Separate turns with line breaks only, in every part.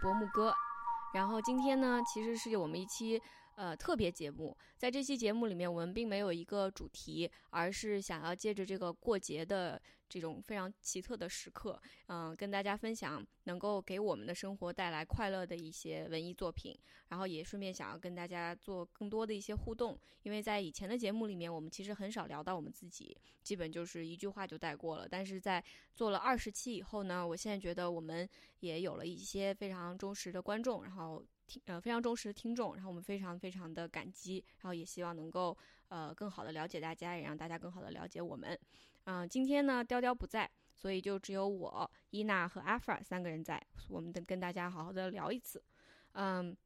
播木哥。然后今天呢，其实是我们一期呃特别节目，在这期节目里面，我们并没有一个主题，而是想要借着这个过节的这种非常奇特的时刻，嗯、跟大家分享能够给我们的生活带来快乐的一些文艺作品。然后也顺便想要跟大家做更多的一些互动，因为在以前的节目里面，我们其实很少聊到我们自己，基本就是一句话就带过了。但是在做了二十期以后呢，我现在觉得我们也有了一些非常忠实的观众，然后听呃非常忠实的听众，然后我们非常非常的感激，然后也希望能够呃更好的了解大家，也让大家更好的了解我们。嗯、今天呢，雕雕不在。所以就只有我、伊娜和阿弗尔三个人在，我们得跟大家好好的聊一次。嗯，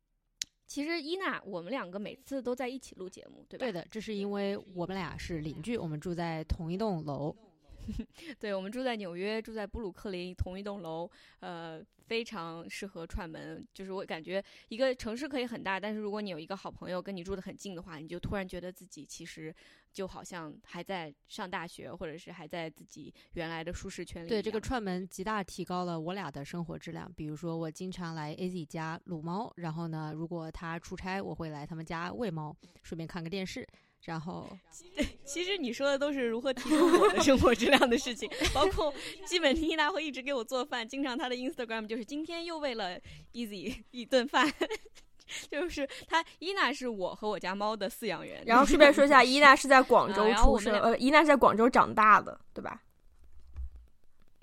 其实伊娜，我们两个每次都在一起录节目，对吧？
对的，这是因为我们俩是邻居，我们住在同一栋楼。
对，我们住在纽约，住在布鲁克林同一栋楼，呃，非常适合串门。就是我感觉一个城市可以很大，但是如果你有一个好朋友跟你住得很近的话，你就突然觉得自己其实就好像还在上大学，或者是还在自己原来的舒适圈里。
对，这个串门极大提高了我俩的生活质量。比如说，我经常来 AZ 家撸猫，然后呢，如果他出差，我会来他们家喂猫，顺便看个电视。然后，
其实你说的都是如何提升我的生活质量的事情，包括基本伊娜会一直给我做饭，经常她的 Instagram 就是今天又为了 Easy 一顿饭。就是她，伊娜是我和我家猫的饲养员。
然后顺便说一下，伊娜是在广州出生，呃，伊娜是在广州长大的，对吧？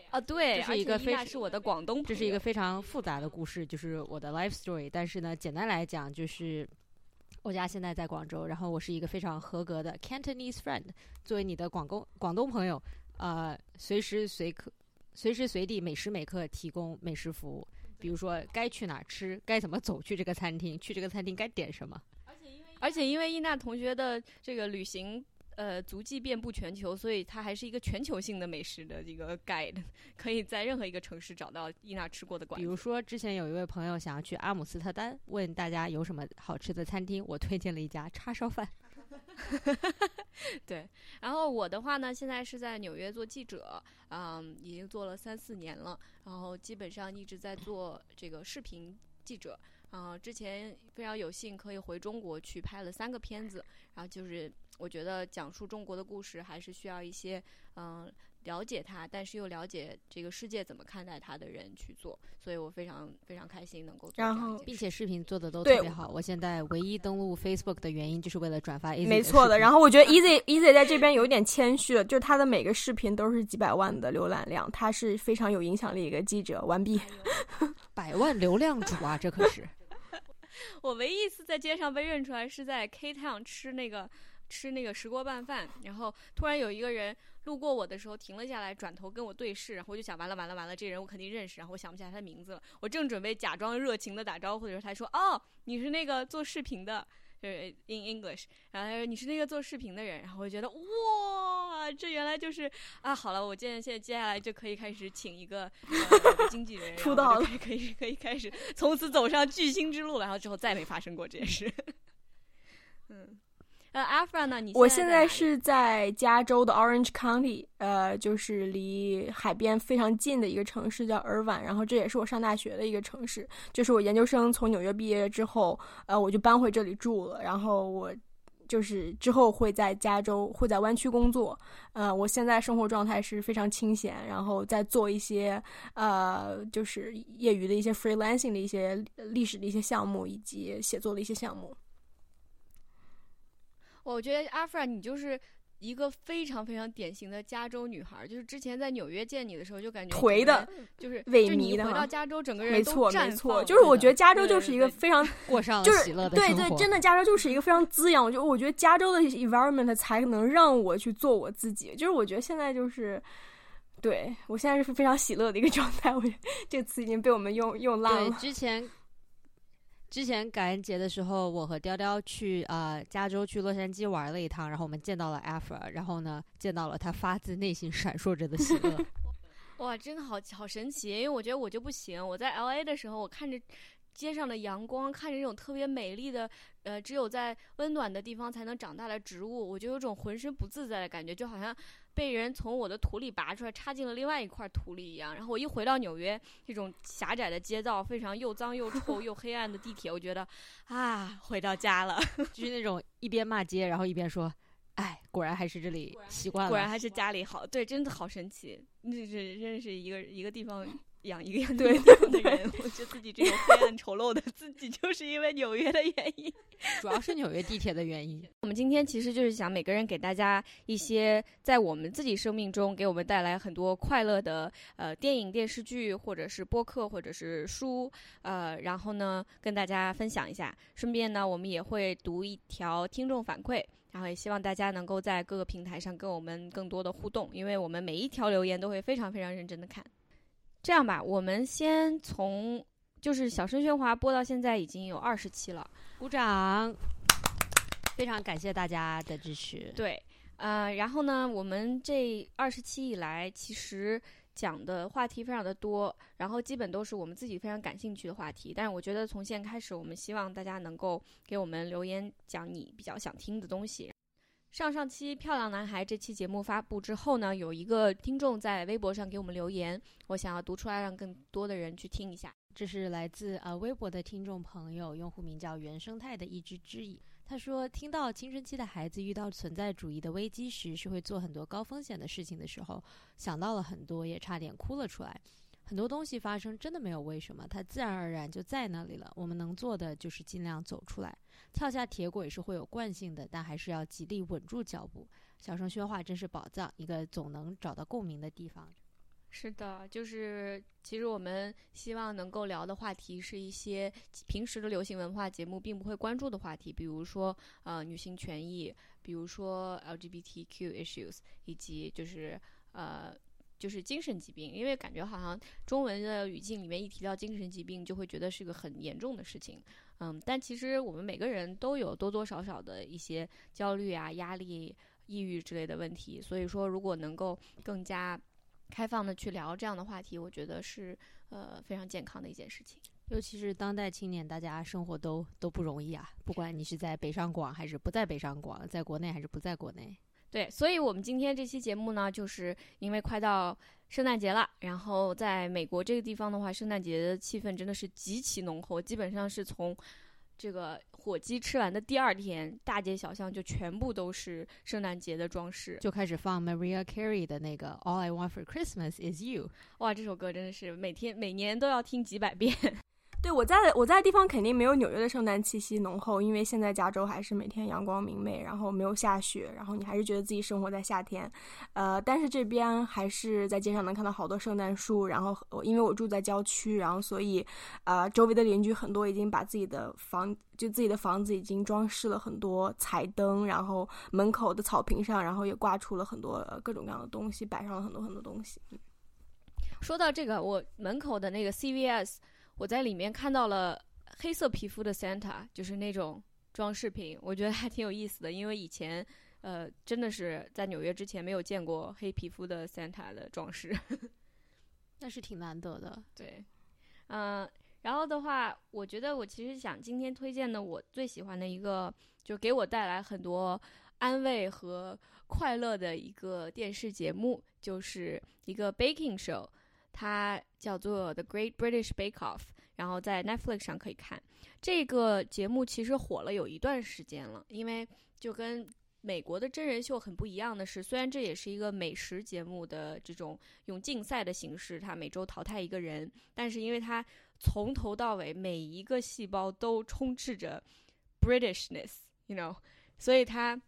啊，对，
这是一个非
是我的广东，
这是一个非常复杂的故事，就是我的 life story。但是呢，简单来讲，就是我家现在在广州，然后我是一个非常合格的 Cantonese friend，作为你的广东广东朋友，呃，随时随刻、随时随地、每时每刻提供美食服务。比如说该去哪儿吃，该怎么走去这个餐厅，去这个餐厅该点什么。
而且因为伊娜同学的这个旅行。呃，足迹遍布全球，所以它还是一个全球性的美食的一个 guide，可以在任何一个城市找到伊娜吃过的馆。
比如说，之前有一位朋友想要去阿姆斯特丹，问大家有什么好吃的餐厅，我推荐了一家叉烧饭。
对，然后我的话呢，现在是在纽约做记者，嗯，已经做了三四年了，然后基本上一直在做这个视频记者。啊、之前非常有幸可以回中国去拍了三个片子，然后就是我觉得讲述中国的故事还是需要一些嗯、了解它，但是又了解这个世界怎么看待它的人去做，所以我非常非常开心能够做
然后
并且视频做的都特别好。我现在唯一登录 Facebook 的原因就是为了转发 A
没错的。然后我觉得 Easy Easy 在这边有一点谦虚了，就是他的每个视频都是几百万的浏览量，他是非常有影响力一个记者。完毕。
百万流量主啊，这可是。
我唯一一次在街上被认出来是在 K Town 吃那个吃那个石锅拌饭，然后突然有一个人路过我的时候停了下来，转头跟我对视，然后我就想完了完了完了，这人我肯定认识，然后我想不起来他的名字了。我正准备假装热情的打招呼的时候，他说：“哦，你是那个做视频的。”就是 in English，然后他说你是那个做视频的人，然后我就觉得哇，这原来就是啊，好了，我现在现在接下来就可以开始请一个、呃、经纪人，
出道
了可以可以可以开始从此走上巨星之路了，然后之后再没发生过这件事。嗯，呃，阿弗拉呢？你
我
现在
是在加州的 Orange County，呃，就是离海边非常近的一个城市叫尔湾，然后这也是我上大学的一个城市。就是我研究生从纽约毕业之后，呃，我就搬回这里住了，然后我就是之后会在加州会在湾区工作。呃，我现在生活状态是非常清闲，然后在做一些呃，就是业余的一些 freelancing 的一些历史的一些项目，以及写作的一些项目。
我觉得阿弗拉你就是一个非常非常典型的加州女孩儿，就是之前在纽约见你的时候就感觉
颓的
就是
萎
就你
靡的
回到加州整个人
没错，
绽
没错，就是我觉得加州就是一个非常，
过上了
就是
喜乐的
对
生活。
对，真的加州就是一个非常滋养。我就我觉得加州的 environment 才能让我去做我自己。就是我觉得现在就是，对我现在是非常喜乐的一个状态。我觉得这个词已经被我们用用烂
对，
了。
之前之前感恩节的时候，我和雕雕去呃加州去洛杉矶玩了一趟，然后我们见到了 Afra，然后呢见到了他发自内心闪烁着的喜乐。
哇，真的好好神奇！因为我觉得我就不行。我在 L A 的时候，我看着街上的阳光，看着这种特别美丽的，呃，只有在温暖的地方才能长大的植物，我就有种浑身不自在的感觉，就好像被人从我的土里拔出来，插进了另外一块土里一样。然后我一回到纽约，这种狭窄的街道，非常又脏又 臭又黑暗的地铁，我觉得啊，回到家了，
就是那种一边骂街，然后一边说，哎，果然还是这里习惯了，
果然还是家里好。对，真的好神奇，那是认识一个一个地方。养一个养对的人，我觉得自己这种黑暗丑陋的自己，就是因为纽约的原因，
主要是纽约地铁的原因。
我们今天其实就是想每个人给大家一些在我们自己生命中给我们带来很多快乐的呃电影、电视剧，或者是播客，或者是书，呃，然后呢跟大家分享一下。顺便呢，我们也会读一条听众反馈，然后也希望大家能够在各个平台上跟我们更多的互动，因为我们每一条留言都会非常非常认真的看。这样吧，我们先从就是小声喧哗播到现在已经有二十期了，
鼓掌！非常感谢大家的支持。
对，呃，然后呢，我们这二十期以来，其实讲的话题非常的多，然后基本都是我们自己非常感兴趣的话题。但是我觉得从现在开始，我们希望大家能够给我们留言，讲你比较想听的东西。上上期《漂亮男孩》这期节目发布之后呢，有一个听众在微博上给我们留言，我想要读出来，让更多的人去听一下。
这是来自呃微博的听众朋友，用户名叫原生态的一只知矣。他说，听到青春期的孩子遇到存在主义的危机时，是会做很多高风险的事情的时候，想到了很多，也差点哭了出来。很多东西发生真的没有为什么，它自然而然就在那里了。我们能做的就是尽量走出来。跳下铁轨是会有惯性的，但还是要极力稳住脚步。小声喧哗真是宝藏，一个总能找到共鸣的地方。
是的，就是其实我们希望能够聊的话题是一些平时的流行文化节目并不会关注的话题，比如说呃女性权益，比如说 LGBTQ issues，以及就是呃。就是精神疾病，因为感觉好像中文的语境里面一提到精神疾病，就会觉得是个很严重的事情。嗯，但其实我们每个人都有多多少少的一些焦虑啊、压力、抑郁之类的问题。所以说，如果能够更加开放的去聊这样的话题，我觉得是呃非常健康的一件事情。
尤其是当代青年，大家生活都都不容易啊，不管你是在北上广还是不在北上广，在国内还是不在国内。
对，所以，我们今天这期节目呢，就是因为快到圣诞节了，然后在美国这个地方的话，圣诞节的气氛真的是极其浓厚，基本上是从这个火鸡吃完的第二天，大街小巷就全部都是圣诞节的装饰，
就开始放 Maria Carey 的那个 All I Want for Christmas Is You，
哇，这首歌真的是每天每年都要听几百遍。
对，我在我在的地方肯定没有纽约的圣诞气息浓厚，因为现在加州还是每天阳光明媚，然后没有下雪，然后你还是觉得自己生活在夏天。呃，但是这边还是在街上能看到好多圣诞树，然后因为我住在郊区，然后所以，呃，周围的邻居很多已经把自己的房就自己的房子已经装饰了很多彩灯，然后门口的草坪上，然后也挂出了很多各种各样的东西，摆上了很多很多东西。
说到这个，我门口的那个 CVS。我在里面看到了黑色皮肤的 Santa，就是那种装饰品，我觉得还挺有意思的。因为以前，呃，真的是在纽约之前没有见过黑皮肤的 Santa 的装饰，
那是挺难得的。
对，嗯，然后的话，我觉得我其实想今天推荐的我最喜欢的一个，就给我带来很多安慰和快乐的一个电视节目，就是一个 baking show。它叫做《The Great British Bake Off》，然后在 Netflix 上可以看。这个节目其实火了有一段时间了，因为就跟美国的真人秀很不一样的是，虽然这也是一个美食节目的这种用竞赛的形式，它每周淘汰一个人，但是因为它从头到尾每一个细胞都充斥着 Britishness，you know，所以它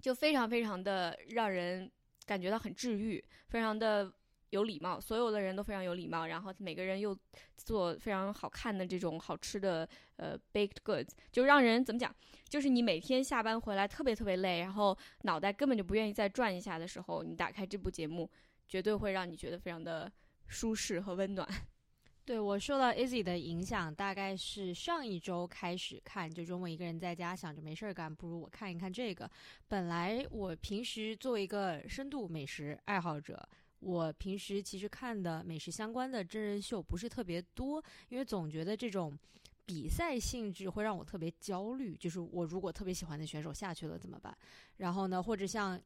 就非常非常的让人感觉到很治愈，非常的。有礼貌，所有的人都非常有礼貌，然后每个人又做非常好看的这种好吃的呃 baked goods，就让人怎么讲？就是你每天下班回来特别特别累，然后脑袋根本就不愿意再转一下的时候，你打开这部节目，绝对会让你觉得非常的舒适和温暖。
对我受到 Easy 的影响，大概是上一周开始看，就周末一个人在家想着没事儿干，不如我看一看这个。本来我平时作为一个深度美食爱好者。我平时其实看的美食相关的真人秀不是特别多，因为总觉得这种比赛性质会让我特别焦虑。就是我如果特别喜欢的选手下去了怎么办？然后呢，或者像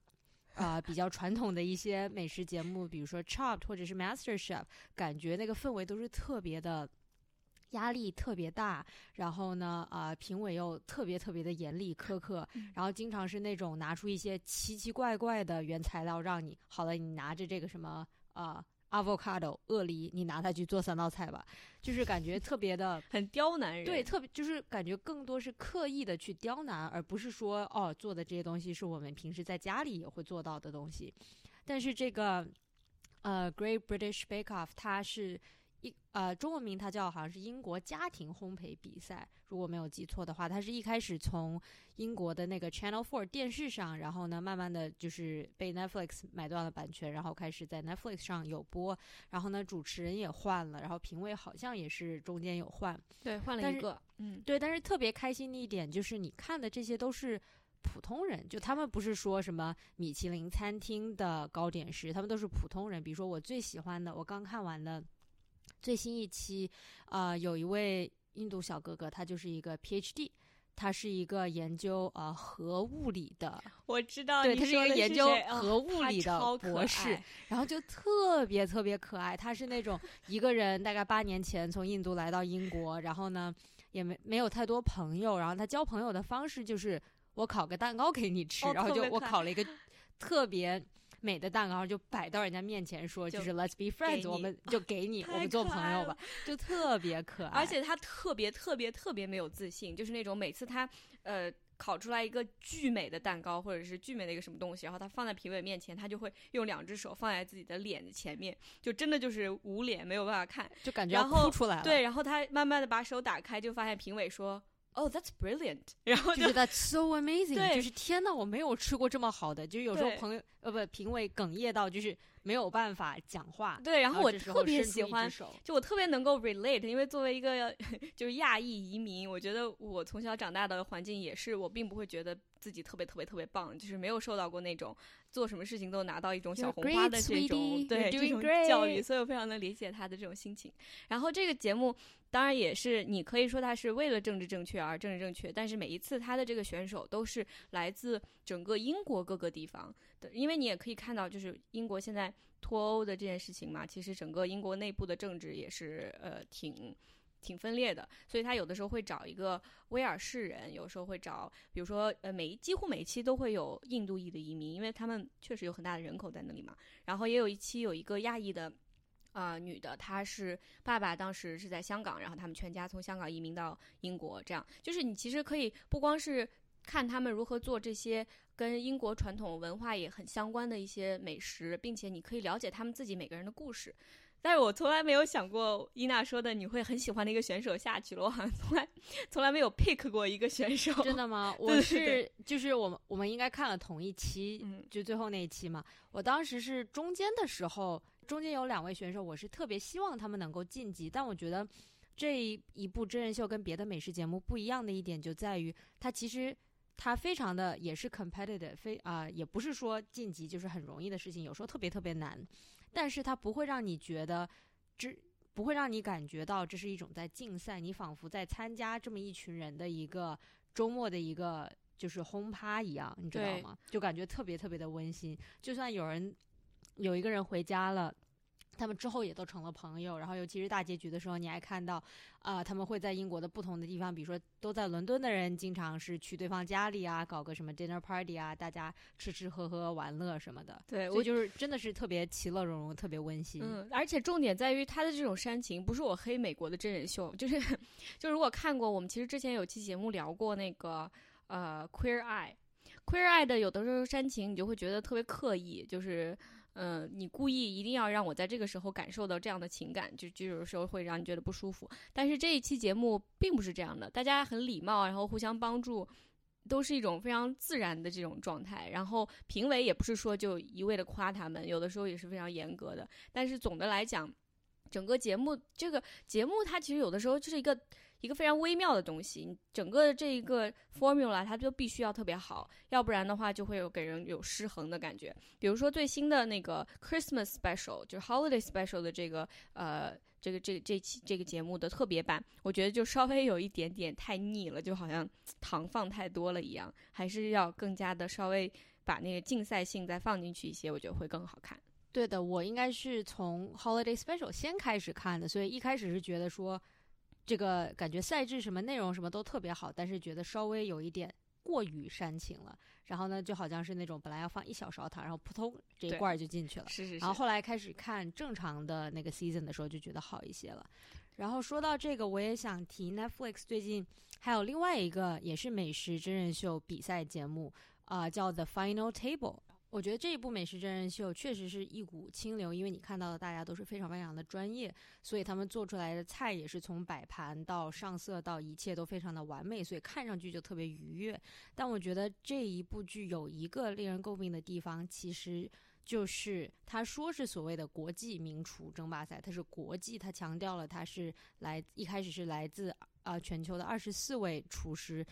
啊、比较传统的一些美食节目，比如说 Chopped 或者是 Master Chef，感觉那个氛围都是特别的。压力特别大，然后呢，啊、评委又特别特别的严厉苛刻，然后经常是那种拿出一些奇奇怪怪的原材料让你，好了，你拿着这个什么啊、avocado 鳄梨，你拿它去做三道菜吧，就是感觉特别的
很刁难人。
对，特别就是感觉更多是刻意的去刁难，而不是说哦做的这些东西是我们平时在家里也会做到的东西。但是这个呃 Great British Bake Off 它是一呃中文名它叫好像是英国家庭烘焙比赛，如果没有记错的话，它是一开始从英国的那个 Channel Four 电视上，然后呢慢慢的就是被 Netflix 买断了版权，然后开始在 Netflix 上有播，然后呢主持人也换了，然后评委好像也是中间有换。
对，换了一个，嗯，
对，但是特别开心的一点就是，你看的这些都是普通人，就他们不是说什么米其林餐厅的糕点师，他们都是普通人。比如说我最喜欢的，我刚看完的最新一期，呃，有一位印度小哥哥，他就是一个 PhD。他是一个研究呃核物理的，
我知道
对他是一个研究核物理的博士
爱
然后就特别特别可爱。他是那种一个人，大概八年前从印度来到英国，然后呢也没没有太多朋友，然后他交朋友的方式就是我烤个蛋糕给你吃，
哦
然后就我烤了一个特别。美的蛋糕就摆到人家面前说，就
就是
Let's be friends，我们就给你，我们做朋友吧，就特别可爱。
而且他特别特别特别没有自信，就是那种每次他呃烤出来一个巨美的蛋糕，或者是巨美的一个什么东西，然后他放在评委面前，他就会用两只手放在自己的脸的前面，就真的就是捂脸，没有办法看。
就感觉哭出来了。
对，然后他慢慢的把手打开，就发现评委说。Oh, that's brilliant！然后就
就觉得 so amazing，
对
就是天呐，我没有吃过这么好的，就是有时候朋友呃不评委哽咽到就是没有办法讲话，
对，然
然
后我特别喜欢就我特别能够 relate，因为作为一个 就是亚裔移民，我觉得我从小长大的环境也是，我并不会觉得自己特别特别特别棒，就是没有受到过那种做什么事情都拿到一种小红花的这种.对这种教育，所以我非常能理解他的这种心情。然后这个节目当然也是你可以说它是为了政治正确而政治正确，但是每一次他的这个选手都是来自整个英国各个地方的，因为你也可以看到，就是英国现在脱欧的这件事情嘛，其实整个英国内部的政治也是呃挺挺分裂的，所以他有的时候会找一个威尔士人，有时候会找，比如说呃每一几乎每一期都会有印度裔的移民，因为他们确实有很大的人口在那里嘛。然后也有一期有一个亚裔的。啊、女的，她是爸爸当时是在香港，然后他们全家从香港移民到英国，这样就是你其实可以不光是看他们如何做这些跟英国传统文化也很相关的一些美食，并且你可以了解他们自己每个人的故事。但是我从来没有想过伊娜说的你会很喜欢的一个选手下去了，我好像从来从来没有 pick 过一个选手。
真的吗？
对
我
对
是就是我们我们应该看了同一期，
嗯
就最后那一期嘛。我当时是中间的时候，中间有两位选手，我是特别希望他们能够晋级，但我觉得这一部真人秀跟别的美食节目不一样的一点就在于，它其实。它非常的也是 competitive，非啊、也不是说晋级就是很容易的事情，有时候特别特别难，但是它不会让你觉得这不会让你感觉到这是一种在竞赛，你仿佛在参加这么一群人的一个周末的一个就是轰趴一样，你知道吗？就感觉特别特别的温馨。就算有人有一个人回家了。他们之后也都成了朋友，然后尤其是大结局的时候，你还看到，啊、他们会在英国的不同的地方，比如说都在伦敦的人，经常是去对方家里啊，搞个什么 dinner party 啊，大家吃吃喝喝玩乐什么的。
对我
就是真的是特别其乐融融，特别温馨。
嗯，而且重点在于他的这种煽情，不是我黑美国的真人秀，就是就如果看过，我们其实之前有期节目聊过那个呃 Queer Eye。Queer Eye 的有的时候煽情，你就会觉得特别刻意，就是，嗯、你故意一定要让我在这个时候感受到这样的情感，就就有时候会让你觉得不舒服。但是这一期节目并不是这样的，大家很礼貌，然后互相帮助，都是一种非常自然的这种状态。然后评委也不是说就一味的夸他们，有的时候也是非常严格的。但是总的来讲，整个节目这个节目它其实有的时候就是一个一个非常微妙的东西，你整个这一个 formula 它就必须要特别好，要不然的话就会有给人有失衡的感觉。比如说最新的那个 Christmas special，就是 Holiday special 的这个呃。这个这这期这个节目的特别版，我觉得就稍微有一点点太腻了，就好像糖放太多了一样，还是要更加的稍微把那个竞赛性再放进去一些，我觉得会更好看。
对的，我应该是从 Holiday Special 先开始看的，所以一开始是觉得说，这个感觉赛制什么内容什么都特别好，但是觉得稍微有一点过于煽情了。然后呢，就好像是那种本来要放一小勺糖，然后扑通这一罐儿就进去了。
是是是。
然后后来开始看正常的那个 season 的时候，就觉得好一些了。然后说到这个，我也想提 Netflix 最近还有另外一个也是美食真人秀比赛节目啊、叫 The Final Table。我觉得这一部美食真人秀确实是一股清流，因为你看到的大家都是非常非常的专业，所以他们做出来的菜也是从摆盘到上色到一切都非常的完美，所以看上去就特别愉悦。但我觉得这一部剧有一个令人诟病的地方，其实就是他说是所谓的国际名厨争霸赛，它是国际，他强调了他是来一开始是来自啊、全球的二十四位厨师，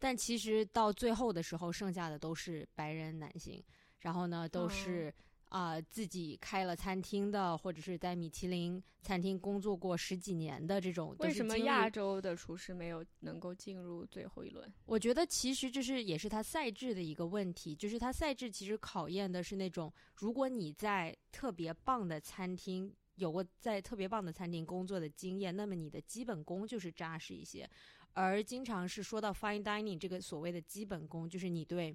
但其实到最后的时候，剩下的都是白人男性。然后呢，都是啊、自己开了餐厅的，或者是在米其林餐厅工作过十几年的这种。
为什么亚洲的厨师没有能够进入最后一轮？
我觉得其实这是也是他赛制的一个问题，就是他赛制其实考验的是那种，如果你在特别棒的餐厅有过在特别棒的餐厅工作的经验，那么你的基本功就是扎实一些。而经常是说到 fine dining 这个所谓的基本功，就是你对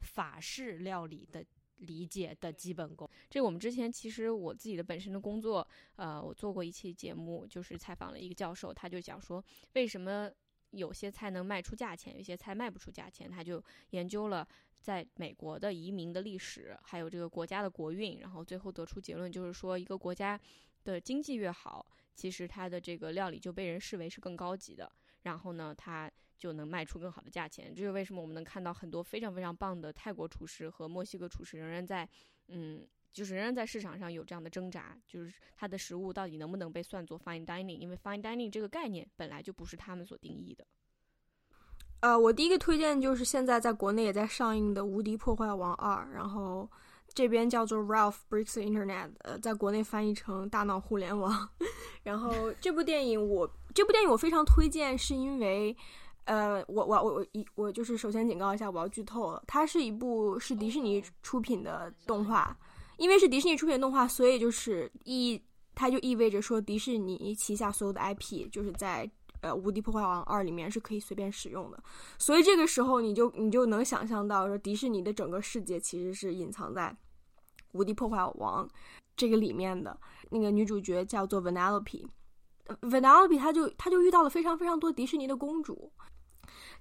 法式料理的理解的基本功。
这我们之前其实我自己的本身的工作，呃，我做过一期节目，就是采访了一个教授，他就讲说为什么有些菜能卖出价钱，有些菜卖不出价钱，他就研究了在美国的移民的历史，还有这个国家的国运，然后最后得出结论，就是说一个国家的经济越好，其实它的这个料理就被人视为是更高级的，然后呢，它就能卖出更好的价钱。这是为什么我们能看到很多非常非常棒的泰国厨师和墨西哥厨师仍然在，嗯，就是仍然在市场上有这样的挣扎，就是它的食物到底能不能被算作 fine dining？因为 fine dining 这个概念本来就不是他们所定义的。
呃，我第一个推荐就是现在在国内也在上映的《无敌破坏王二》，然后这边叫做 Ralph Breaks the Internet，呃，在国内翻译成大闹互联网。然后这部电影我这部电影我非常推荐，是因为。呃，我我我我一我就是首先警告一下，我要剧透了。它是一部是迪士尼出品的动画，因为是迪士尼出品动画，所以就是意它就意味着说迪士尼旗下所有的 IP 就是在呃《无敌破坏王二》里面是可以随便使用的。所以这个时候你就你就能想象到，说迪士尼的整个世界其实是隐藏在《无敌破坏王》这个里面的。那个女主角叫做 Vanellope。Vanellope 她就她就遇到了非常非常多迪士尼的公主。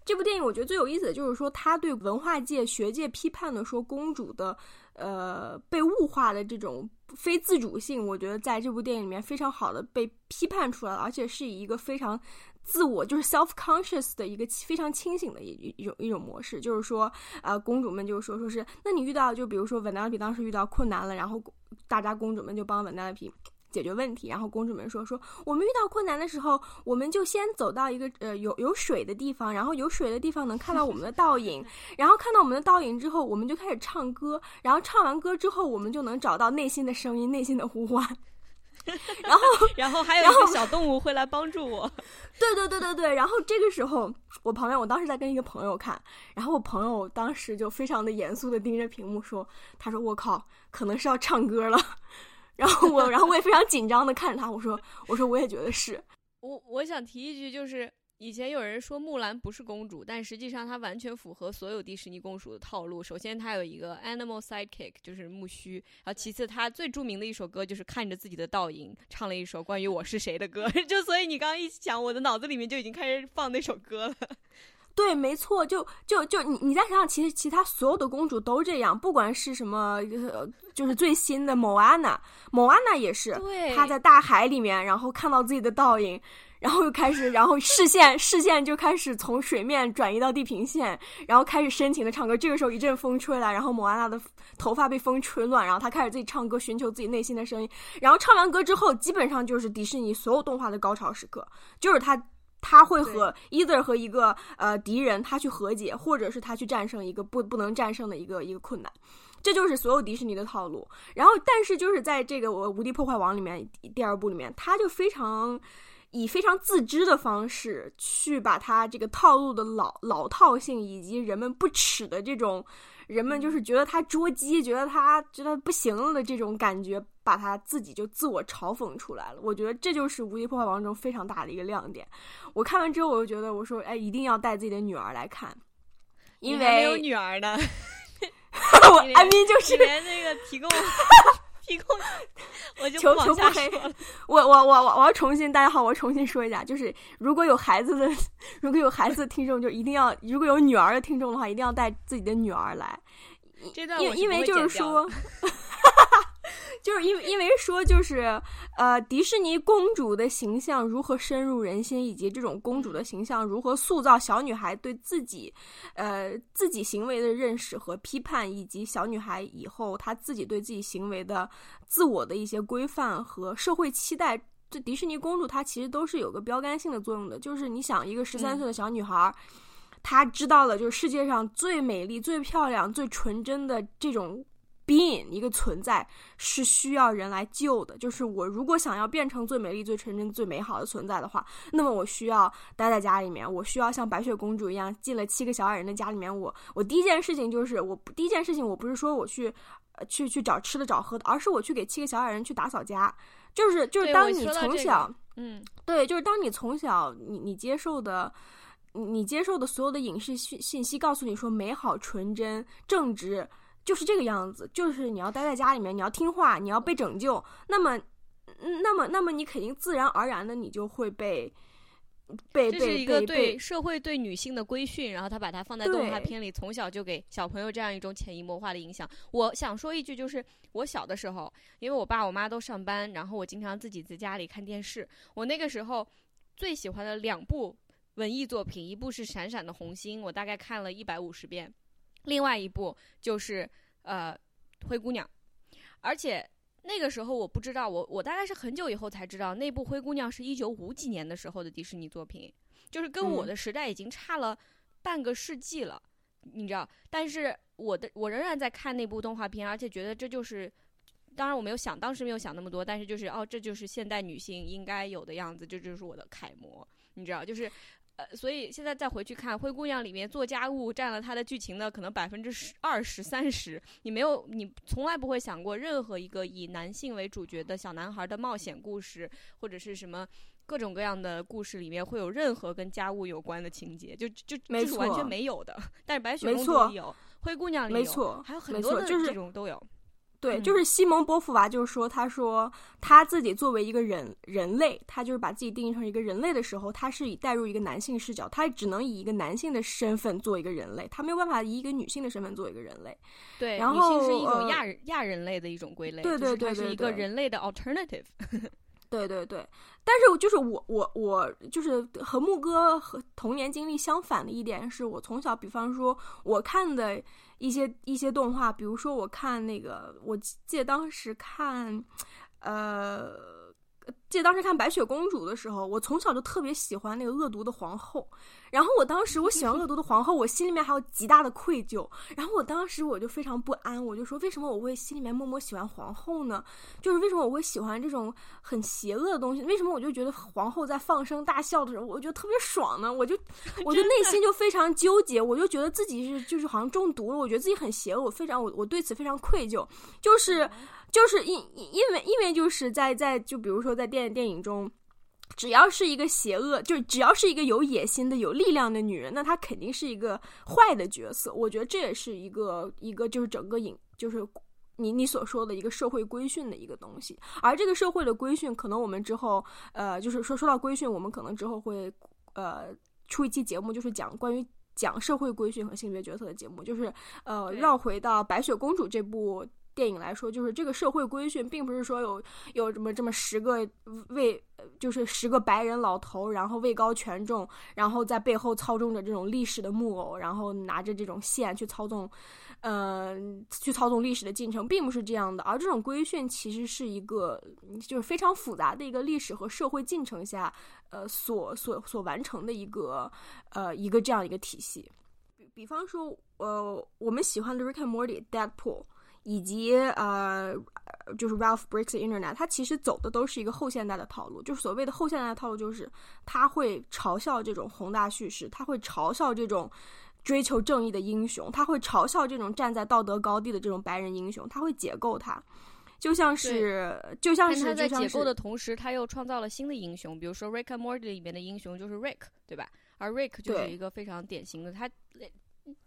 这部电影我觉得最有意思的就是说，他对文化界、学界批判的说公主的呃被物化的这种非自主性，我觉得在这部电影里面非常好的被批判出来了，而且是以一个非常自我就是 self conscious 的一个非常清醒的一一一种一种模式，就是说呃公主们就说说是，那你遇到就比如说 v a n e l l a p 当时遇到困难了，然后大家公主们就帮 v a n e l l a p。解决问题，然后公主们说说，我们遇到困难的时候，我们就先走到一个呃有有水的地方，然后有水的地方能看到我们的倒影，然后看到我们的倒影之后，我们就开始唱歌，然后唱完歌之后，我们就能找到内心的声音、内心的呼唤。然后，
然后还有一个小动物会来帮助我。
对对对对对。然后这个时候，我旁边我当时在跟一个朋友看，然后我朋友当时就非常的严肃的盯着屏幕说：“他说我靠，可能是要唱歌了。”然后我，然后我也非常紧张的看着他，我说：“我说我也觉得是。”
我我想提一句，就是以前有人说木兰不是公主，但实际上她完全符合所有迪士尼公主的套路。首先，她有一个 animal sidekick，就是木须；然后其次，她最著名的一首歌就是看着自己的倒影唱了一首关于我是谁的歌。就所以你刚刚一讲，我的脑子里面就已经开始放那首歌了。
对，没错，就就就你你再想想，其实其他所有的公主都这样，不管是什么，呃，就是最新的某安娜，某安娜也是，她在大海里面，然后看到自己的倒影，然后又开始，然后视线视线就开始从水面转移到地平线，然后开始深情的唱歌。这个时候一阵风吹来，然后某安娜的头发被风吹乱，然后她开始自己唱歌，寻求自己内心的声音。然后唱完歌之后，基本上就是迪士尼所有动画的高潮时刻，就是她。他会和 either 和一个呃敌人他去和解，或者是他去战胜一个不不能战胜的一个一个困难，这就是所有迪士尼的套路。然后，但是就是在这个我《无敌破坏王》里面第二部里面，他就非常以非常自知的方式去把它这个套路的老老套性以及人们不耻的这种。人们就是觉得他捉鸡，觉得他觉得不行了的这种感觉，把他自己就自我嘲讽出来了。我觉得这就是《无敌破坏王》中非常大的一个亮点。我看完之后，我就觉得，我说，哎，一定要带自己的女儿来看，因为
没有女儿呢。
我艾米就是
连那个提供。提供，我就
求求不黑。我我我我我要重新，大家好，我重新说一下，就是如果有孩子的，如果有孩子的听众，就一定要；如果有女儿的听众的话，一定要带自己的女儿来。因因为就是说。就是因为因为说就是呃，迪士尼公主的形象如何深入人心，以及这种公主的形象如何塑造小女孩对自己呃自己行为的认识和批判，以及小女孩以后她自己对自己行为的自我的一些规范和社会期待，这迪士尼公主她其实都是有个标杆性的作用的。就是你想，一个十三岁的小女孩，她知道了就是世界上最美丽、最漂亮、最纯真的这种。Being 一个存在是需要人来救的，就是我如果想要变成最美丽、最纯真、最美好的存在的话，那么我需要待在家里面，我需要像白雪公主一样进了七个小矮人的家里面。我我第一件事情就是，我第一件事情我不是说我去呃去去找吃的找喝的，而是我去给七个小矮人去打扫家。就是就是当你从小，
嗯，
对，就是当你从小你你接受的你接受的所有的影视信信息告诉你说美好、纯真、正直。就是这个样子，就是你要待在家里面，你要听话，你要被拯救。那么，那么，那么你肯定自然而然的，你就会被被。这
是一个对社会对女性的规训，然后他把它放在动画片里，从小就给小朋友这样一种潜移默化的影响。我想说一句，就是我小的时候，因为我爸我妈都上班，然后我经常自己在家里看电视。我那个时候最喜欢的两部文艺作品，一部是《闪闪的红星》，我大概看了一百五十遍。另外一部就是呃灰姑娘，而且那个时候我不知道，我我大概是很久以后才知道，那部灰姑娘是一九五几年的时候的迪士尼作品，就是跟我的时代已经差了半个世纪了，你知道？但是我的我仍然在看那部动画片，而且觉得这就是，当然我没有想，当时没有想那么多，但是就是哦，这就是现代女性应该有的样子，这就是我的楷模，你知道？就是。呃，所以现在再回去看《灰姑娘》里面做家务占了她的剧情的可能百分之十、二十、三十。你没有，你从来不会想过任何一个以男性为主角的小男孩的冒险故事，或者是什么各种各样的故事里面会有任何跟家务有关的情节，就就就是完全没有的。但是白雪公主里有，《灰姑娘》里有，
没错，
还有很多的这种都有。
对，就是西蒙波伏娃，就是说，他说他自己作为一个人人类，他就是把自己定义成一个人类的时候，他是以带入一个男性视角，他只能以一个男性的身份做一个人类，他没有办法以一个女性的身份做一个人类。
对，
然后
是一种亚亚人类的一种归类，
对对对，
是一个人类的 alternative。
对对对，但是就是我我我就是和木哥和童年经历相反的一点是，我从小，比方说我看的。一些一些动画，比如说我看那个，我记得当时看，呃。记得当时看白雪公主的时候，我从小就特别喜欢那个恶毒的皇后。然后我当时我喜欢恶毒的皇后，我心里面还有极大的愧疚。然后我当时我就非常不安，我就说为什么我会心里面默默喜欢皇后呢？就是为什么我会喜欢这种很邪恶的东西？为什么我就觉得皇后在放声大笑的时候，我觉得特别爽呢？我就我就内心就非常纠结，我就觉得自己是就是好像中毒了，我觉得自己很邪恶，我非常我我对此非常愧疚，就是。就是因因为因为就是在在就比如说在电电影中，只要是一个邪恶，就只要是一个有野心的、有力量的女人，那她肯定是一个坏的角色。我觉得这也是一个一个就是整个影就是你你所说的一个社会规训的一个东西。而这个社会的规训，可能我们之后呃就是说说到规训，我们可能之后会呃出一期节目，就是讲关于讲社会规训和性别角色的节目，就是呃绕回到白雪公主这部。电影来说，就是这个社会规训，并不是说有有这么这么十个位，就是十个白人老头，然后位高权重，然后在背后操纵着这种历史的木偶，然后拿着这种线去操纵，嗯，去操纵历史的进程，并不是这样的。而这种规训其实是一个，就是非常复杂的一个历史和社会进程下，呃，所所所完成的一个，呃，一个这样一个体系。比比方说，呃，我们喜欢的 Rick and Morty、Deadpool。以及呃就是 Ralph Breaks the Internet，他其实走的都是一个后现代的套路，就是所谓的后现代的套路，就是他会嘲笑这种宏大叙事，他会嘲笑这种追求正义的英雄，他会嘲笑这种站在道德高地的这种白人英雄，他会解构他。就像是，就像是，
他在解构的同时，他又创造了新的英雄，比如说《Rick and Morty》里面的英雄就是 Rick，对吧？而 Rick 就是一个非常典型的，他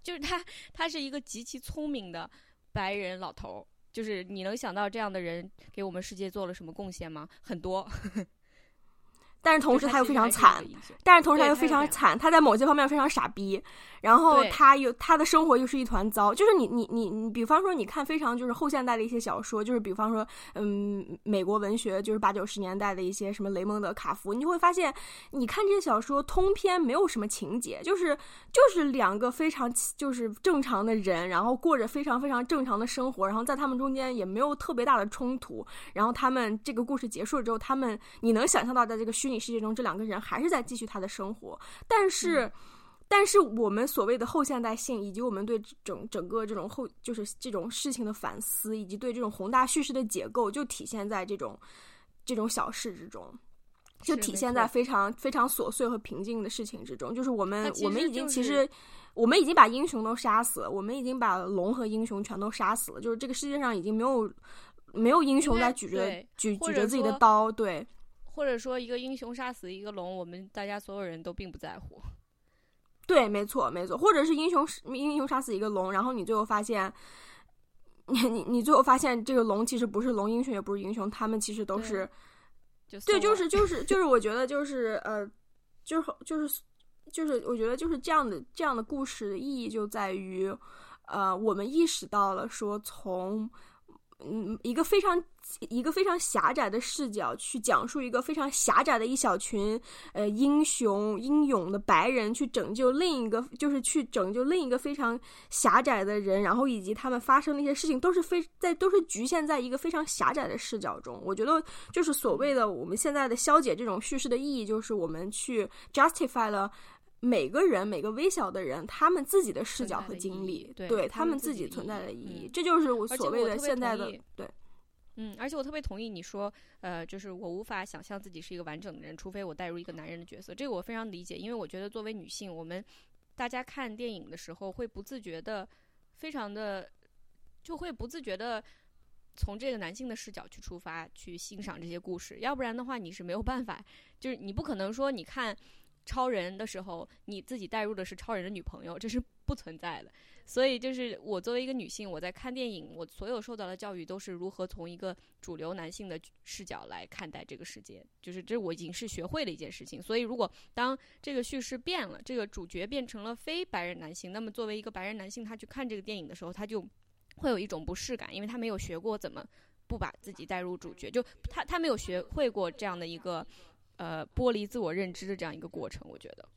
就是他，他是一个极其聪明的白人老头。就是你能想到这样的人给我们世界做了什么贡献吗？很多。
但是同时他又非常惨，但是同时他又非常惨，他在某些方面非常傻逼，然后他又他的生活又是一团糟。就是你你你你，比方说你看非常就是后现代的一些小说，就是比方说嗯美国文学，就是八九十年代的一些什么雷蒙德·卡夫，你就会发现，你看这些小说通篇没有什么情节，就是就是两个非常就是正常的人，然后过着非常非常正常的生活，然后在他们中间也没有特别大的冲突，然后他们这个故事结束了之后，他们你能想象到在这个虚拟世界中，这两个人还是在继续他的生活，但是。
嗯
但是我们所谓的后现代性，以及我们对整整个这种后就是这种事情的反思，以及对这种宏大叙事的解构，就体现在这种这种小事之中，就体现在非常非常琐碎和平静的事情之中。就是我们我们已经其实我们已经把英雄都杀死了，我们已经把龙和英雄全都杀死了，就是这个世界上已经没有没有英雄在举着举举着自己的刀，对。
或者说一个英雄杀死一个龙，我们大家所有人都并不在乎。
对，没错，没错，或者是英雄英雄杀死一个龙，然后你最后发现，你你你最后发现这个龙其实不是龙，英雄也不是英雄，他们其实都
对
是
就
对，就是就是 就是，我觉得就是呃，就是就是就是，我觉得就是这样的这样的故事的意义就在于，呃，我们意识到了说从嗯一个非常一个非常狭窄的视角去讲述一个非常狭窄的一小群呃英雄英勇的白人去拯救另一个，就是去拯救另一个非常狭窄的人，然后以及他们发生的一些事情都是非在都是局限在一个非常狭窄的视角中。我觉得就是所谓的我们现在的消解这种叙事的意义，就是我们去 justify 了。每个人，每个微小的人，他们自己的视角和经历，
对
对
他们
们自己存在的意义，
嗯
这就是我所谓的现在的对。
嗯，而且我特别同意你说，呃，就是我无法想象自己是一个完整的人，除非我带入一个男人的角色。这个我非常理解，因为我觉得作为女性，我们大家看电影的时候会不自觉的，非常的就会不自觉的从这个男性的视角去出发去欣赏这些故事，要不然的话你是没有办法，就是你不可能说你看超人的时候，你自己带入的是超人的女朋友，这是不存在的。所以就是我作为一个女性，我在看电影，我所有受到的教育都是如何从一个主流男性的视角来看待这个世界，就是这我已经是学会的一件事情。所以如果当这个叙事变了，这个主角变成了非白人男性，那么作为一个白人男性，他去看这个电影的时候，他就会有一种不适感，因为他没有学过怎么不把自己带入主角，就他他没有学会过这样的一个呃剥离自我认知的这样一个过程，我觉得。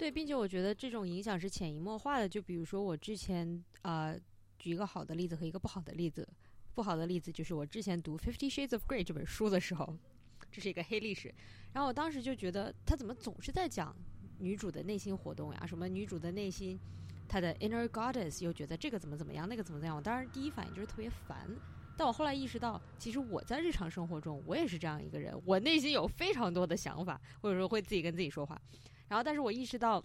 对，并且我觉得这种影响是潜移默化的。就比如说我之前呃，举一个好的例子和一个不好的例子。不好的例子就是我之前读《Fifty Shades of Grey》这本书的时候，这是一个黑历史。然后我当时就觉得他怎么总是在讲女主的内心活动呀？什么女主的内心，她的 inner goddess 又觉得这个怎么怎么样，那个怎么怎么样。我当时第一反应就是特别烦。但我后来意识到，其实我在日常生活中，我也是这样一个人，我内心有非常多的想法，或者说会自己跟自己说话。然后，但是我意识到，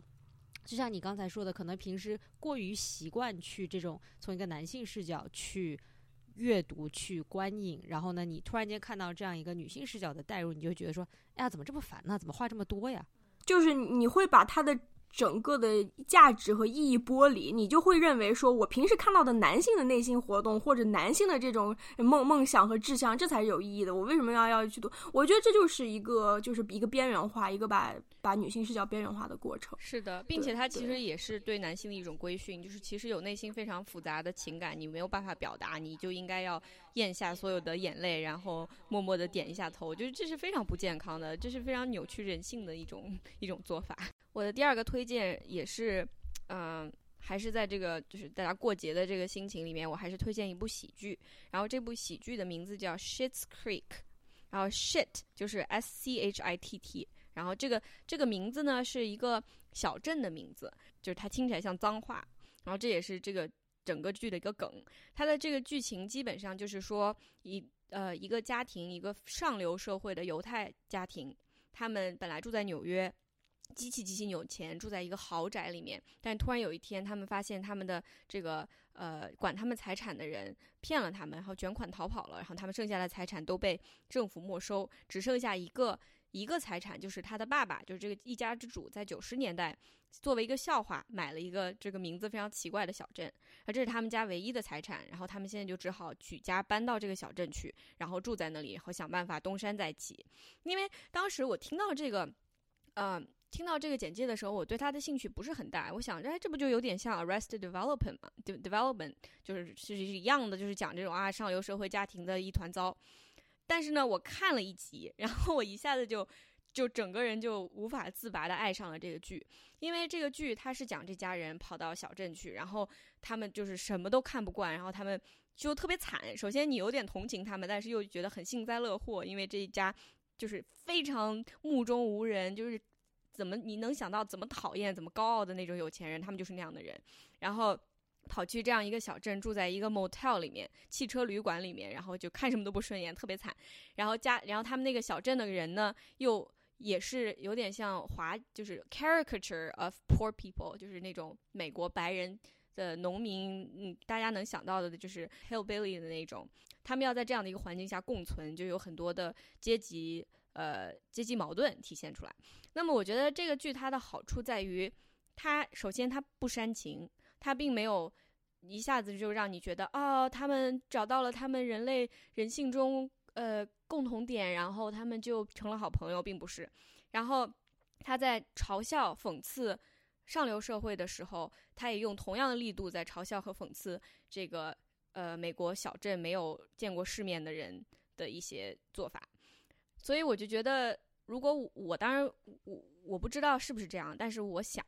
就像你刚才说的，可能平时过于习惯去这种从一个男性视角去阅读、去观影，然后呢，你突然间看到这样一个女性视角的代入，你就觉得说，哎呀，怎么这么烦呢？怎么话这么多呀？
就是你会把它的整个的价值和意义剥离，你就会认为说，我平时看到的男性的内心活动或者男性的这种梦梦想和志向，这才是有意义的。我为什么要要去读？我觉得这就是一个就是一个边缘化，一个把把女性视角边缘化的过程。
是的，并且它其实也是对男性的一种规训，就是其实有内心非常复杂的情感，你没有办法表达，你就应该要咽下所有的眼泪，然后默默的点一下头，就是这是非常不健康的，这是非常扭曲人性的一种一种做法。我的第二个推荐也是，嗯、还是在这个就是大家过节的这个心情里面，我还是推荐一部喜剧。然后这部喜剧的名字叫《Shit's Creek》，然后 shit 就是 S C H I T T，然后这个这个名字呢是一个小镇的名字，就是它听起来像脏话。然后这也是这个整个剧的一个梗。它的这个剧情基本上就是说，一呃一个家庭，一个上流社会的犹太家庭，他们本来住在纽约。极其极其有钱，住在一个豪宅里面，但突然有一天，他们发现他们的这个呃管他们财产的人骗了他们，然后卷款逃跑了，然后他们剩下的财产都被政府没收，只剩下一个一个财产，就是他的爸爸，就是这个一家之主，在九十年代作为一个笑话买了一个这个名字非常奇怪的小镇，而这是他们家唯一的财产，然后他们现在就只好举家搬到这个小镇去，然后住在那里，然后想办法东山再起。因为当时我听到这个，嗯。听到这个简介的时候，我对他的兴趣不是很大。我想，哎，这不就有点像 Arrested Development 嘛？Development 就是是一样的，就是讲这种啊上流社会家庭的一团糟。但是呢，我看了一集，然后我一下子就就整个人就无法自拔的爱上了这个剧，因为这个剧它是讲这家人跑到小镇去，然后他们就是什么都看不惯，然后他们就特别惨。首先你有点同情他们，但是又觉得很幸灾乐祸，因为这一家就是非常目中无人，就是。怎么你能想到怎么讨厌、怎么高傲的那种有钱人？他们就是那样的人，然后跑去这样一个小镇，住在一个 motel 里面、汽车旅馆里面，然后就看什么都不顺眼，特别惨。然后家，然后他们那个小镇的人呢，又也是有点像华，就是 caricature of poor people，就是那种美国白人的农民，嗯，大家能想到的，就是 hillbilly 的那种。他们要在这样的一个环境下共存，就有很多的阶级。呃，阶级矛盾体现出来。那么，我觉得这个剧它的好处在于，它首先它不煽情，它并没有一下子就让你觉得哦，他们找到了他们人类人性中呃共同点，然后他们就成了好朋友，并不是。然后他在嘲笑讽刺上流社会的时候，他也用同样的力度在嘲笑和讽刺这个呃美国小镇没有见过世面的人的一些做法。所以我就觉得，如果我当然我我不知道是不是这样，但是我想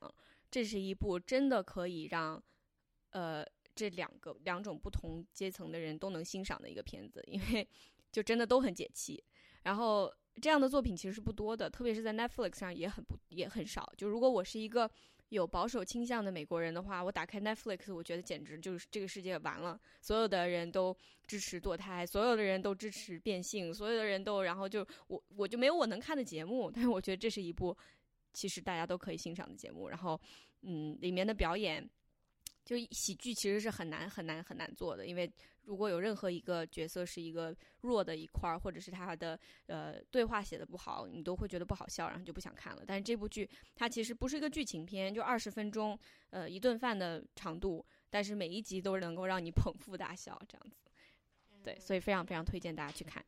这是一部真的可以让呃这两个两种不同阶层的人都能欣赏的一个片子，因为就真的都很解气。然后这样的作品其实是不多的，特别是在 Netflix 上也很不也很少。就如果我是一个。有保守倾向的美国人的话，我打开 Netflix，我觉得简直就是这个世界完了。所有的人都支持堕胎，所有的人都支持变性，所有的人都，然后就我我就没有我能看的节目。但是我觉得这是一部其实大家都可以欣赏的节目。然后，嗯，里面的表演，就喜剧其实是很难很难很难做的，因为。如果有任何一个角色是一个弱的一块儿，或者是他的呃对话写的不好，你都会觉得不好笑，然后就不想看了。但是这部剧它其实不是一个剧情片，就二十分钟，呃一顿饭的长度，但是每一集都能够让你捧腹大笑这样子。对，所以非常非常推荐大家去看。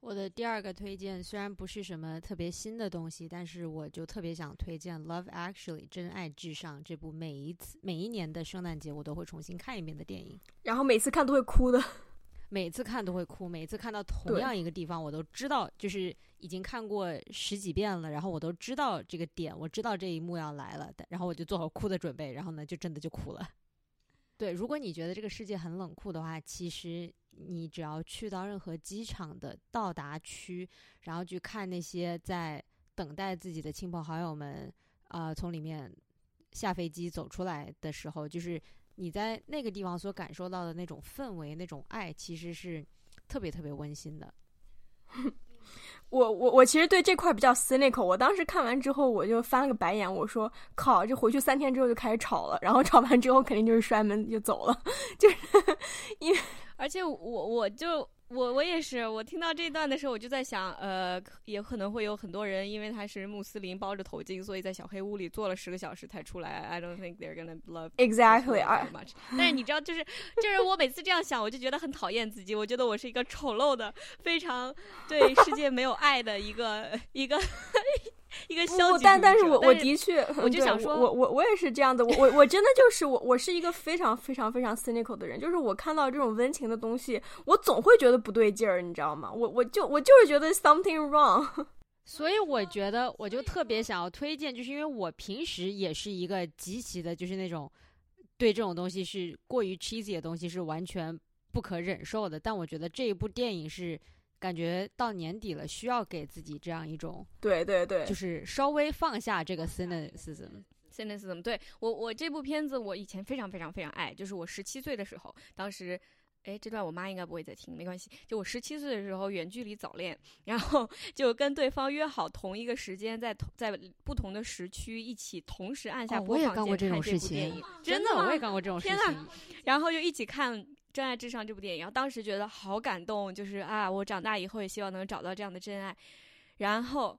我的第二个推荐虽然不是什么特别新的东西，但是我就特别想推荐《Love Actually》真爱至上这部每一次每一年的圣诞节我都会重新看一遍的电影，
然后每次看都会哭的，
每次看都会哭，每次看到同样一个地方我都知道，就是已经看过十几遍了，然后我都知道这个点，我知道这一幕要来了，然后我就做好哭的准备，然后呢就真的就哭了。对，如果你觉得这个世界很冷酷的话，其实你只要去到任何机场的到达区，然后去看那些在等待自己的亲朋好友们，啊，从里面下飞机走出来的时候，就是你在那个地方所感受到的那种氛围、那种爱，其实是特别特别温馨的。
我我我其实对这块比较 cynical。我当时看完之后，我就翻了个白眼，我说：“靠，这回去三天之后就开始吵了，然后吵完之后肯定就是摔门就走了，就是因为
而且我我就。”我我也是，我听到这段的时候，我就在想，呃，也可能会有很多人，因为他是穆斯林，包着头巾，所以在小黑屋里坐了十个小时才出来。I don't think they're gonna love
exactly
much。但是你知道，就是就是我每次这样想，我就觉得很讨厌自己，我觉得我是一个丑陋的、非常对世界没有爱的一个一个。一个消极
但但是我我的确，
我就想说，
我我我也是这样的，我我我真的就是我我是一个非常非常非常 cynical 的人，就是我看到这种温情的东西，我总会觉得不对劲儿，你知道吗？我我就我就是觉得 something wrong，
所以我觉得我就特别想要推荐，就是因为我平时也是一个极其的，就是那种对这种东西是过于 cheesy 的东西是完全不可忍受的，但我觉得这一部电影是。感觉到年底了，需要给自己这样一种
对对对，
就是稍微放下这个 cynicism，cynicism。
对我我这部片子我以前非常非常非常爱，就是我十七岁的时候，当时哎，这段我妈应该不会再听，没关系。就我十七岁的时候远距离早恋，然后 就跟对方约好同一个时间，在同在不同的时区一起同时按下
哦我也
播放
干过这种
键看这部
事情
电影，
真
的吗
我也干过这种事
天
情
呐。然后就一起看《真爱至上》这部电影，然后当时觉得好感动，就是啊，我长大以后也希望能找到这样的真爱。然后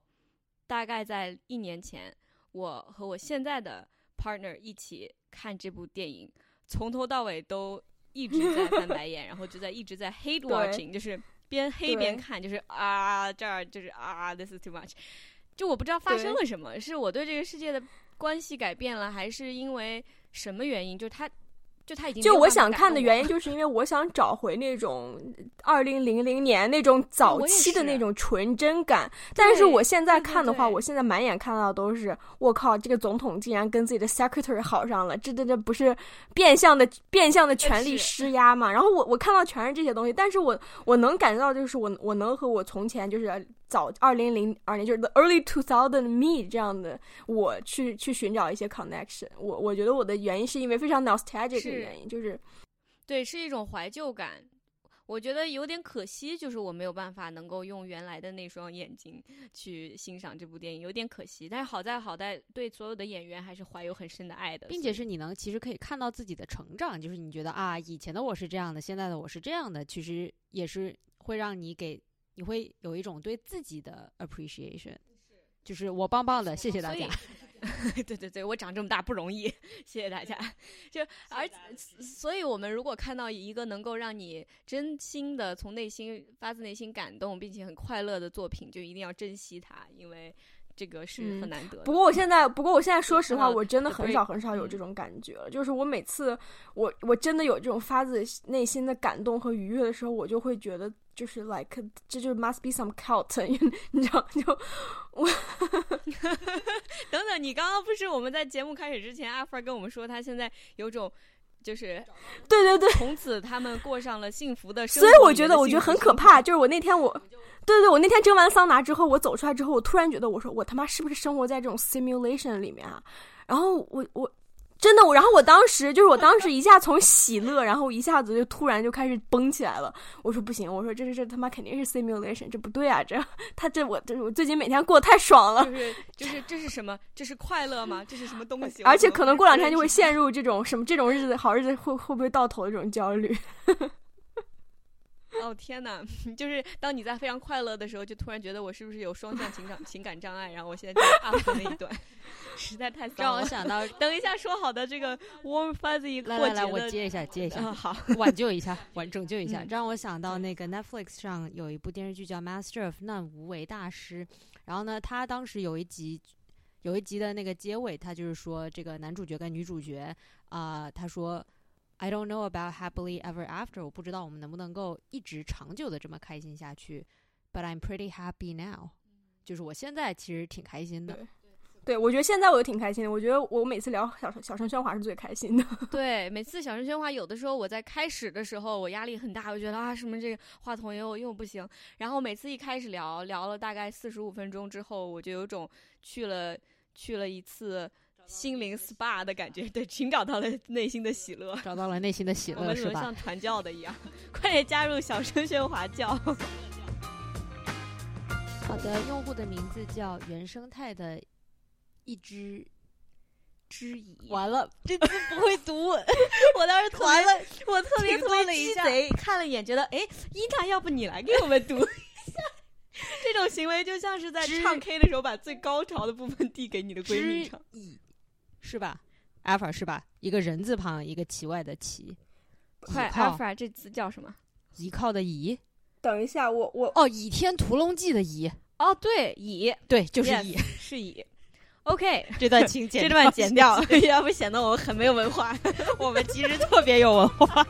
大概在一年前，我和我现在的 partner 一起看这部电影，从头到尾都一直在翻白眼，然后就在一直在 hate watching，就是边黑边看，就是啊这儿就是啊 this is too much。就我不知道发生了什么，是我对这个世界的关系改变了，还是因为什么原因？就他，就他已经
就我想看的原因，就是因为我想找回那种二零零零年那种早期的那种纯真感。但是我现在看的话，我现在满眼看到的都是，我靠，这个总统竟然跟自己的 secretary 好上了，这这这不是变相的变相的权力施压嘛？然后我我看到全是这些东西，但是我我能感觉到，就是我我能和我从前就是早二零零二年就是 the early two thousand me 这样的我去去寻找一些 connection。我我觉得我的原因是因为非常 nostalgic 的原因，就是。
对，是一种怀旧感。我觉得有点可惜，就是我没有办法能够用原来的那双眼睛去欣赏这部电影，有点可惜。但是好在好在对所有的演员还是怀有很深的爱的，
并且是你能其实可以看到自己的成长，就是你觉得啊，以前的我是这样的，现在的我是这样的，其实也是会让你给你会有一种对自己的 appreciation，就是我棒棒的，谢谢大家。
对对对，我长这么大不容易，谢谢大家。就而所以，我们如果看到一个能够让你真心的从内心发自内心感动，并且很快乐的作品，就一定要珍惜它，因为这个是很
嗯
难得的。
不过我现在，不过我现在说实话，
嗯
我真的很少很少有这种感觉了。就是我每次，我我真的有这种发自内心的感动和愉悦的时候，我就会觉得，就是 like 这就是 must be some cult，你知道就我
等等，你刚刚不是我们在节目开始之前，阿弗尔跟我们说他现在有种。就是
对对对，
从此他们过上了幸福的生活
所以我觉得我觉得很可怕。就是我那天我，对对，我那天蒸完桑拿之后，我走出来之后，我突然觉得，我说我他妈是不是生活在这种 simulation 里面啊？然后我我真的我，然后我当时就是我当时一下从喜乐，然后一下子就突然就开始崩起来了。我说不行，我说这是这他妈肯定是 simulation，这不对啊！这他这我这我最近每天过得太爽了。
就是就是这是什么？这是快乐吗？这是什么东西？
而且可能过两天就会。陷入这种 什么这种日子好日子会会不会到头的这种焦虑。
哦天哪！就是当你在非常快乐的时候，就突然觉得我是不是有双向情感 情感障碍？然后我现在在 up 的那一段，实在太。
让我想到，
等一下说好的这个 warm fuzzy
来来来，我接一下，接一下。
啊好，
挽救一下，挽拯救一下，
嗯
让我想到那个 Netflix 上有一部电视剧叫《Master of None》无为大师，然后呢，他当时有一集，有一集的那个结尾，他就是说这个男主角跟女主角啊、他说 I don't know about happily ever after，我不知道我们能不能够一直长久的这么开心下去，But I'm pretty happy now，就是我现在其实挺开心的
对。我觉得现在我就挺开心的。我觉得我每次聊小小声喧哗是最开心的。
对，每次小声喧哗，有的时候我在开始的时候我压力很大，我觉得啊什么这个话筒又又不行，然后每次一开始聊聊了大概四十五分钟之后，我就有种去了去了一次心灵 SPA 的感觉，对，寻找到了内心的喜乐。
找到了内心的喜乐，是吧？
们怎么像传教的一样？快点加入小声喧哗教！
好的，用户的名字叫原生态的一只
之疑，
完了，
这字不会读，我当时团，
了，
我特别特别
停顿了一下
鸡贼，看了一眼，觉得哎，伊娜，要不你来给我们读一下？这种行为就像是在唱 K 的时候，把最高潮的部分递给你的闺蜜
之
唱。
乙是吧？alpha 是吧？一个人字旁，一个奇怪的奇，
快，Alpha 这字叫什么？
倚靠的倚，
等一下，我我
哦，《倚天屠龙记》的倚，
哦，对，倚
对，就是
Yes
倚。
是倚。OK，
这段请 剪
这段剪掉，要不显得我们很没有文化。
我们其实特别有文化。